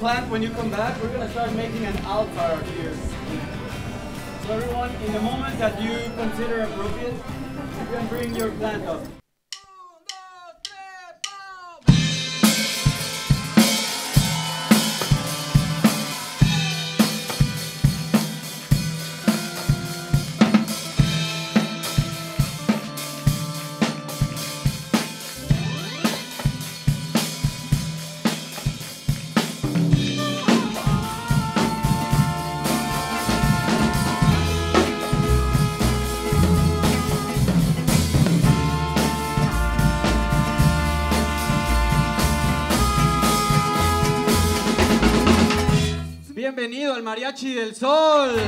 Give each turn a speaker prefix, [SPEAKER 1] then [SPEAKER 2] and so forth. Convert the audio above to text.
[SPEAKER 1] when you come back, we're gonna start making an altar here. So everyone, in the moment that you consider appropriate, you can bring your plant up.
[SPEAKER 2] Bienvenido al Mariachi del Sol.